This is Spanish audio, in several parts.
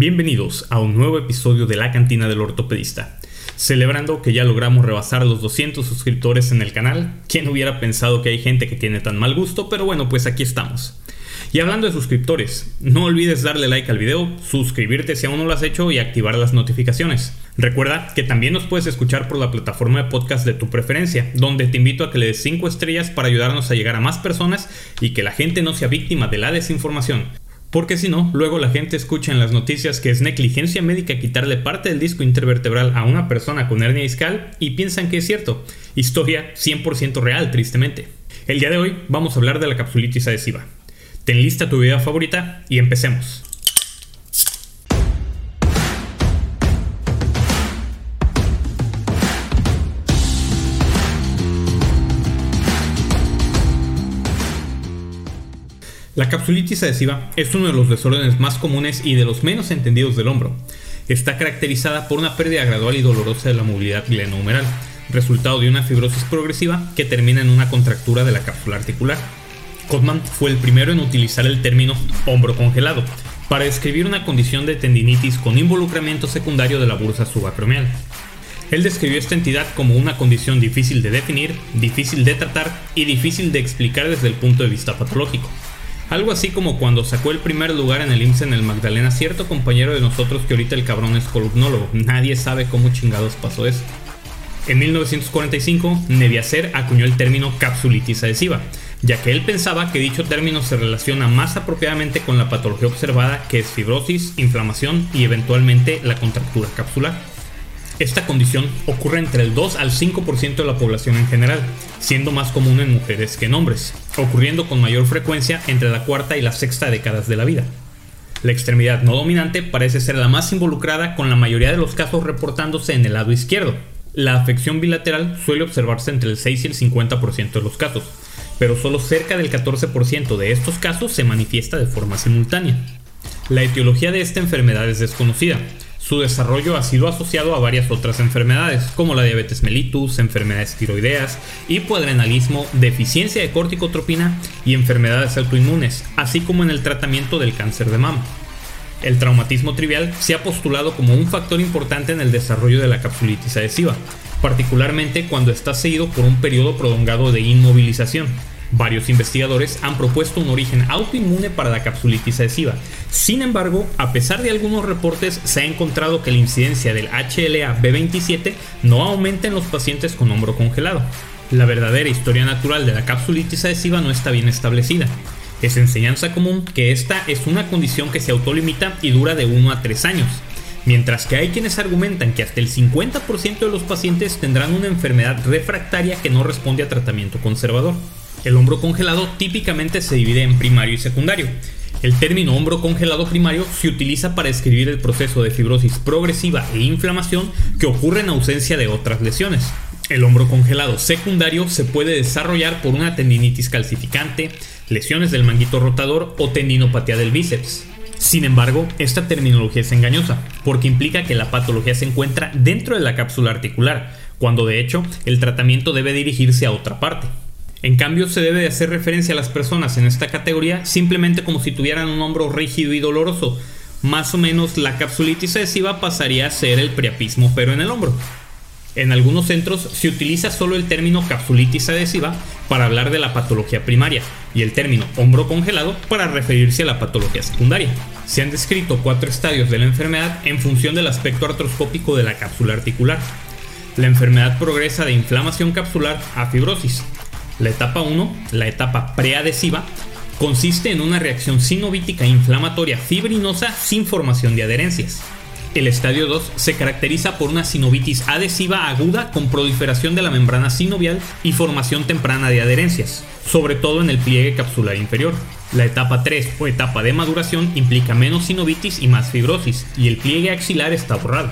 Bienvenidos a un nuevo episodio de La Cantina del Ortopedista. Celebrando que ya logramos rebasar los 200 suscriptores en el canal, ¿quién hubiera pensado que hay gente que tiene tan mal gusto? Pero bueno, pues aquí estamos. Y hablando de suscriptores, no olvides darle like al video, suscribirte si aún no lo has hecho y activar las notificaciones. Recuerda que también nos puedes escuchar por la plataforma de podcast de tu preferencia, donde te invito a que le des 5 estrellas para ayudarnos a llegar a más personas y que la gente no sea víctima de la desinformación. Porque si no, luego la gente escucha en las noticias que es negligencia médica quitarle parte del disco intervertebral a una persona con hernia discal y piensan que es cierto. Historia 100% real, tristemente. El día de hoy vamos a hablar de la capsulitis adhesiva. Ten lista tu video favorita y empecemos. La capsulitis adhesiva es uno de los desórdenes más comunes y de los menos entendidos del hombro. Está caracterizada por una pérdida gradual y dolorosa de la movilidad glenohumeral, resultado de una fibrosis progresiva que termina en una contractura de la cápsula articular. Codman fue el primero en utilizar el término hombro congelado para describir una condición de tendinitis con involucramiento secundario de la bursa subacromial. Él describió esta entidad como una condición difícil de definir, difícil de tratar y difícil de explicar desde el punto de vista patológico. Algo así como cuando sacó el primer lugar en el IMSS en el Magdalena cierto compañero de nosotros que ahorita el cabrón es columnólogo. Nadie sabe cómo chingados pasó eso. En 1945, Neviacer acuñó el término capsulitis adhesiva, ya que él pensaba que dicho término se relaciona más apropiadamente con la patología observada que es fibrosis, inflamación y eventualmente la contractura capsular. Esta condición ocurre entre el 2 al 5% de la población en general, siendo más común en mujeres que en hombres, ocurriendo con mayor frecuencia entre la cuarta y la sexta décadas de la vida. La extremidad no dominante parece ser la más involucrada con la mayoría de los casos reportándose en el lado izquierdo. La afección bilateral suele observarse entre el 6 y el 50% de los casos, pero solo cerca del 14% de estos casos se manifiesta de forma simultánea. La etiología de esta enfermedad es desconocida. Su desarrollo ha sido asociado a varias otras enfermedades, como la diabetes mellitus, enfermedades tiroideas, hipoadrenalismo, deficiencia de corticotropina y enfermedades autoinmunes, así como en el tratamiento del cáncer de mama. El traumatismo trivial se ha postulado como un factor importante en el desarrollo de la capsulitis adhesiva, particularmente cuando está seguido por un periodo prolongado de inmovilización. Varios investigadores han propuesto un origen autoinmune para la capsulitis adhesiva. Sin embargo, a pesar de algunos reportes, se ha encontrado que la incidencia del HLA-B27 no aumenta en los pacientes con hombro congelado. La verdadera historia natural de la capsulitis adhesiva no está bien establecida. Es enseñanza común que esta es una condición que se autolimita y dura de 1 a 3 años, mientras que hay quienes argumentan que hasta el 50% de los pacientes tendrán una enfermedad refractaria que no responde a tratamiento conservador. El hombro congelado típicamente se divide en primario y secundario. El término hombro congelado primario se utiliza para describir el proceso de fibrosis progresiva e inflamación que ocurre en ausencia de otras lesiones. El hombro congelado secundario se puede desarrollar por una tendinitis calcificante, lesiones del manguito rotador o tendinopatía del bíceps. Sin embargo, esta terminología es engañosa, porque implica que la patología se encuentra dentro de la cápsula articular, cuando de hecho el tratamiento debe dirigirse a otra parte. En cambio, se debe de hacer referencia a las personas en esta categoría simplemente como si tuvieran un hombro rígido y doloroso. Más o menos la capsulitis adhesiva pasaría a ser el priapismo pero en el hombro. En algunos centros se utiliza solo el término capsulitis adhesiva para hablar de la patología primaria y el término hombro congelado para referirse a la patología secundaria. Se han descrito cuatro estadios de la enfermedad en función del aspecto artroscópico de la cápsula articular. La enfermedad progresa de inflamación capsular a fibrosis, la etapa 1, la etapa preadhesiva, consiste en una reacción sinovítica inflamatoria fibrinosa sin formación de adherencias. El estadio 2 se caracteriza por una sinovitis adhesiva aguda con proliferación de la membrana sinovial y formación temprana de adherencias, sobre todo en el pliegue capsular inferior. La etapa 3 o etapa de maduración implica menos sinovitis y más fibrosis, y el pliegue axilar está borrado.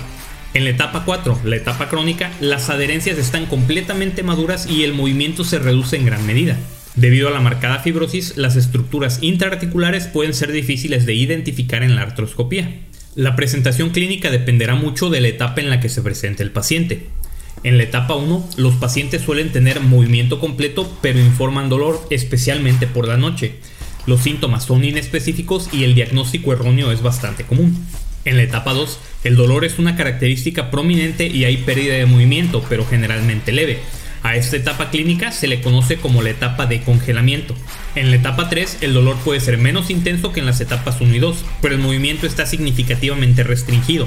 En la etapa 4, la etapa crónica, las adherencias están completamente maduras y el movimiento se reduce en gran medida. Debido a la marcada fibrosis, las estructuras intraarticulares pueden ser difíciles de identificar en la artroscopía. La presentación clínica dependerá mucho de la etapa en la que se presente el paciente. En la etapa 1, los pacientes suelen tener movimiento completo pero informan dolor, especialmente por la noche. Los síntomas son inespecíficos y el diagnóstico erróneo es bastante común. En la etapa 2, el dolor es una característica prominente y hay pérdida de movimiento, pero generalmente leve. A esta etapa clínica se le conoce como la etapa de congelamiento. En la etapa 3 el dolor puede ser menos intenso que en las etapas 1 y 2, pero el movimiento está significativamente restringido.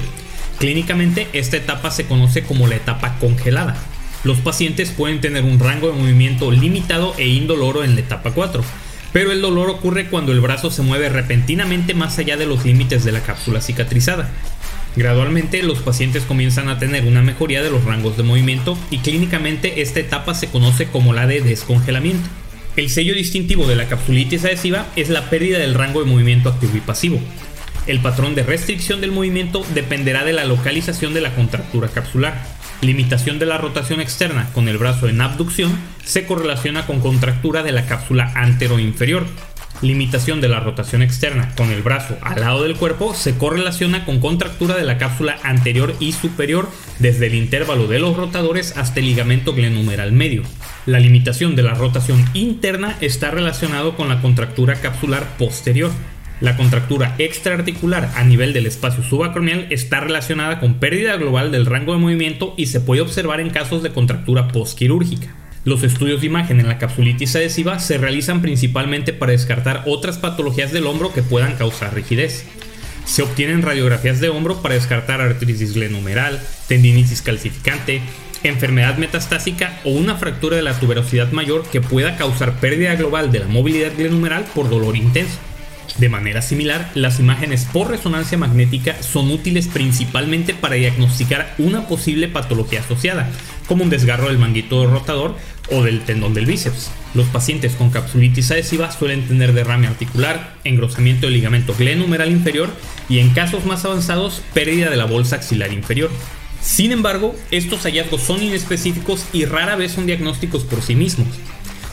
Clínicamente esta etapa se conoce como la etapa congelada. Los pacientes pueden tener un rango de movimiento limitado e indoloro en la etapa 4, pero el dolor ocurre cuando el brazo se mueve repentinamente más allá de los límites de la cápsula cicatrizada. Gradualmente los pacientes comienzan a tener una mejoría de los rangos de movimiento y clínicamente esta etapa se conoce como la de descongelamiento. El sello distintivo de la capsulitis adhesiva es la pérdida del rango de movimiento activo y pasivo. El patrón de restricción del movimiento dependerá de la localización de la contractura capsular. Limitación de la rotación externa con el brazo en abducción se correlaciona con contractura de la cápsula antero-inferior, limitación de la rotación externa con el brazo al lado del cuerpo se correlaciona con contractura de la cápsula anterior y superior desde el intervalo de los rotadores hasta el ligamento glenumeral medio. La limitación de la rotación interna está relacionado con la contractura capsular posterior. La contractura extraarticular a nivel del espacio subacromial está relacionada con pérdida global del rango de movimiento y se puede observar en casos de contractura postquirúrgica. Los estudios de imagen en la capsulitis adhesiva se realizan principalmente para descartar otras patologías del hombro que puedan causar rigidez. Se obtienen radiografías de hombro para descartar artritis glenumeral, tendinitis calcificante, enfermedad metastásica o una fractura de la tuberosidad mayor que pueda causar pérdida global de la movilidad glenumeral por dolor intenso. De manera similar, las imágenes por resonancia magnética son útiles principalmente para diagnosticar una posible patología asociada, como un desgarro del manguito rotador o del tendón del bíceps. Los pacientes con capsulitis adhesiva suelen tener derrame articular, engrosamiento del ligamento glenumeral inferior y en casos más avanzados pérdida de la bolsa axilar inferior. Sin embargo, estos hallazgos son inespecíficos y rara vez son diagnósticos por sí mismos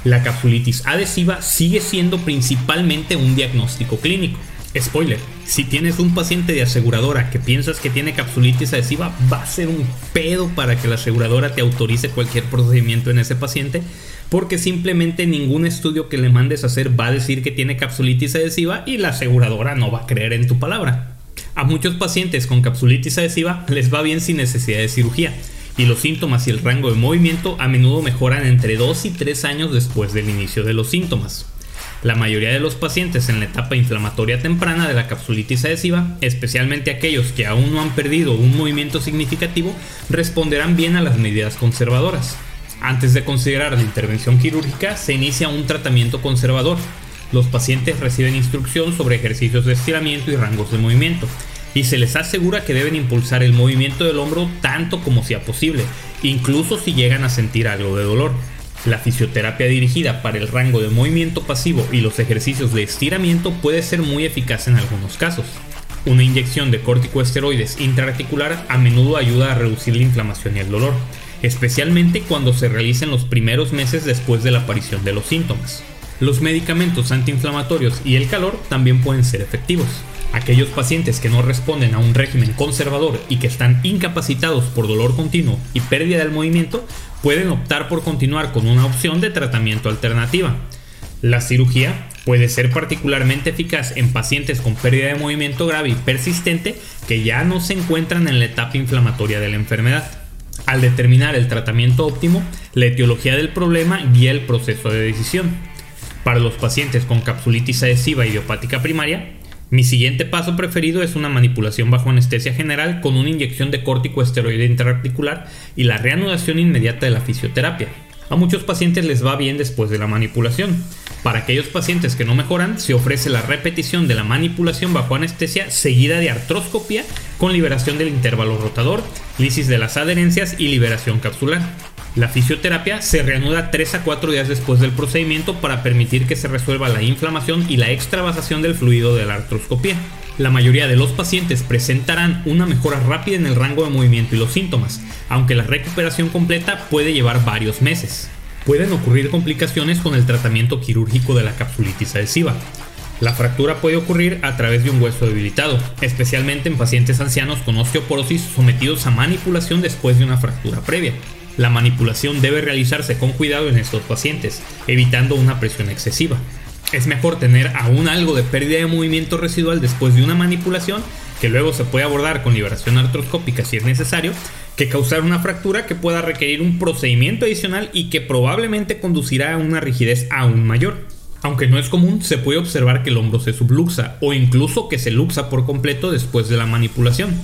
la capsulitis adhesiva sigue siendo principalmente un diagnóstico clínico. Spoiler, si tienes un paciente de aseguradora que piensas que tiene capsulitis adhesiva, va a ser un pedo para que la aseguradora te autorice cualquier procedimiento en ese paciente, porque simplemente ningún estudio que le mandes a hacer va a decir que tiene capsulitis adhesiva y la aseguradora no va a creer en tu palabra. A muchos pacientes con capsulitis adhesiva les va bien sin necesidad de cirugía y los síntomas y el rango de movimiento a menudo mejoran entre 2 y 3 años después del inicio de los síntomas. La mayoría de los pacientes en la etapa inflamatoria temprana de la capsulitis adhesiva, especialmente aquellos que aún no han perdido un movimiento significativo, responderán bien a las medidas conservadoras. Antes de considerar la intervención quirúrgica, se inicia un tratamiento conservador. Los pacientes reciben instrucción sobre ejercicios de estiramiento y rangos de movimiento, y se les asegura que deben impulsar el movimiento del hombro tanto como sea posible, incluso si llegan a sentir algo de dolor. La fisioterapia dirigida para el rango de movimiento pasivo y los ejercicios de estiramiento puede ser muy eficaz en algunos casos. Una inyección de corticoesteroides intraarticular a menudo ayuda a reducir la inflamación y el dolor, especialmente cuando se realicen los primeros meses después de la aparición de los síntomas. Los medicamentos antiinflamatorios y el calor también pueden ser efectivos. Aquellos pacientes que no responden a un régimen conservador y que están incapacitados por dolor continuo y pérdida del movimiento pueden optar por continuar con una opción de tratamiento alternativa. La cirugía puede ser particularmente eficaz en pacientes con pérdida de movimiento grave y persistente que ya no se encuentran en la etapa inflamatoria de la enfermedad. Al determinar el tratamiento óptimo, la etiología del problema guía el proceso de decisión. Para los pacientes con capsulitis adhesiva idiopática primaria, mi siguiente paso preferido es una manipulación bajo anestesia general con una inyección de corticoesteroide intraarticular y la reanudación inmediata de la fisioterapia. A muchos pacientes les va bien después de la manipulación. Para aquellos pacientes que no mejoran, se ofrece la repetición de la manipulación bajo anestesia seguida de artroscopia con liberación del intervalo rotador, lisis de las adherencias y liberación capsular. La fisioterapia se reanuda 3 a 4 días después del procedimiento para permitir que se resuelva la inflamación y la extravasación del fluido de la artroscopía. La mayoría de los pacientes presentarán una mejora rápida en el rango de movimiento y los síntomas, aunque la recuperación completa puede llevar varios meses. Pueden ocurrir complicaciones con el tratamiento quirúrgico de la capsulitis adhesiva. La fractura puede ocurrir a través de un hueso debilitado, especialmente en pacientes ancianos con osteoporosis sometidos a manipulación después de una fractura previa. La manipulación debe realizarse con cuidado en estos pacientes, evitando una presión excesiva. Es mejor tener aún algo de pérdida de movimiento residual después de una manipulación que luego se puede abordar con liberación artroscópica si es necesario, que causar una fractura que pueda requerir un procedimiento adicional y que probablemente conducirá a una rigidez aún mayor. Aunque no es común, se puede observar que el hombro se subluxa o incluso que se luxa por completo después de la manipulación.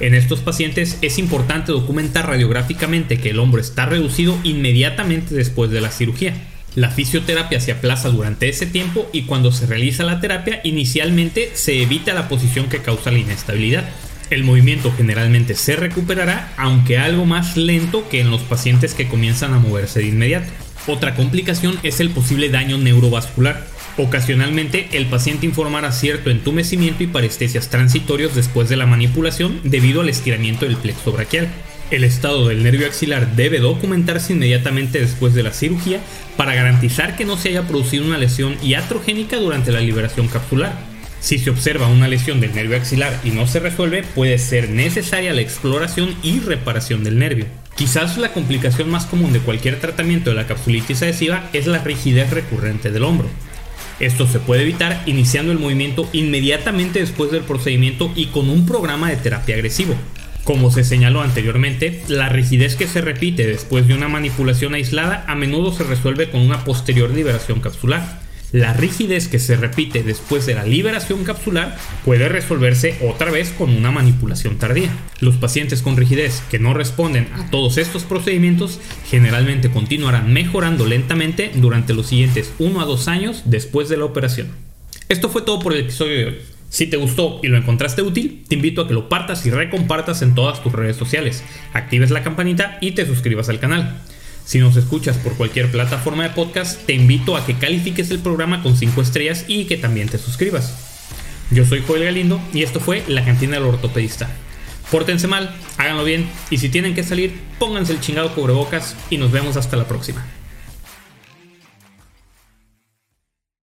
En estos pacientes es importante documentar radiográficamente que el hombro está reducido inmediatamente después de la cirugía. La fisioterapia se aplaza durante ese tiempo y cuando se realiza la terapia inicialmente se evita la posición que causa la inestabilidad. El movimiento generalmente se recuperará, aunque algo más lento que en los pacientes que comienzan a moverse de inmediato. Otra complicación es el posible daño neurovascular. Ocasionalmente el paciente informará cierto entumecimiento y parestesias transitorios después de la manipulación debido al estiramiento del plexo braquial. El estado del nervio axilar debe documentarse inmediatamente después de la cirugía para garantizar que no se haya producido una lesión iatrogénica durante la liberación capsular. Si se observa una lesión del nervio axilar y no se resuelve, puede ser necesaria la exploración y reparación del nervio. Quizás la complicación más común de cualquier tratamiento de la capsulitis adhesiva es la rigidez recurrente del hombro. Esto se puede evitar iniciando el movimiento inmediatamente después del procedimiento y con un programa de terapia agresivo. Como se señaló anteriormente, la rigidez que se repite después de una manipulación aislada a menudo se resuelve con una posterior liberación capsular. La rigidez que se repite después de la liberación capsular puede resolverse otra vez con una manipulación tardía. Los pacientes con rigidez que no responden a todos estos procedimientos generalmente continuarán mejorando lentamente durante los siguientes 1 a 2 años después de la operación. Esto fue todo por el episodio de hoy. Si te gustó y lo encontraste útil, te invito a que lo partas y recompartas en todas tus redes sociales, actives la campanita y te suscribas al canal. Si nos escuchas por cualquier plataforma de podcast, te invito a que califiques el programa con 5 estrellas y que también te suscribas. Yo soy Joel Galindo y esto fue La Cantina del Ortopedista. Pórtense mal, háganlo bien y si tienen que salir, pónganse el chingado cubrebocas y nos vemos hasta la próxima.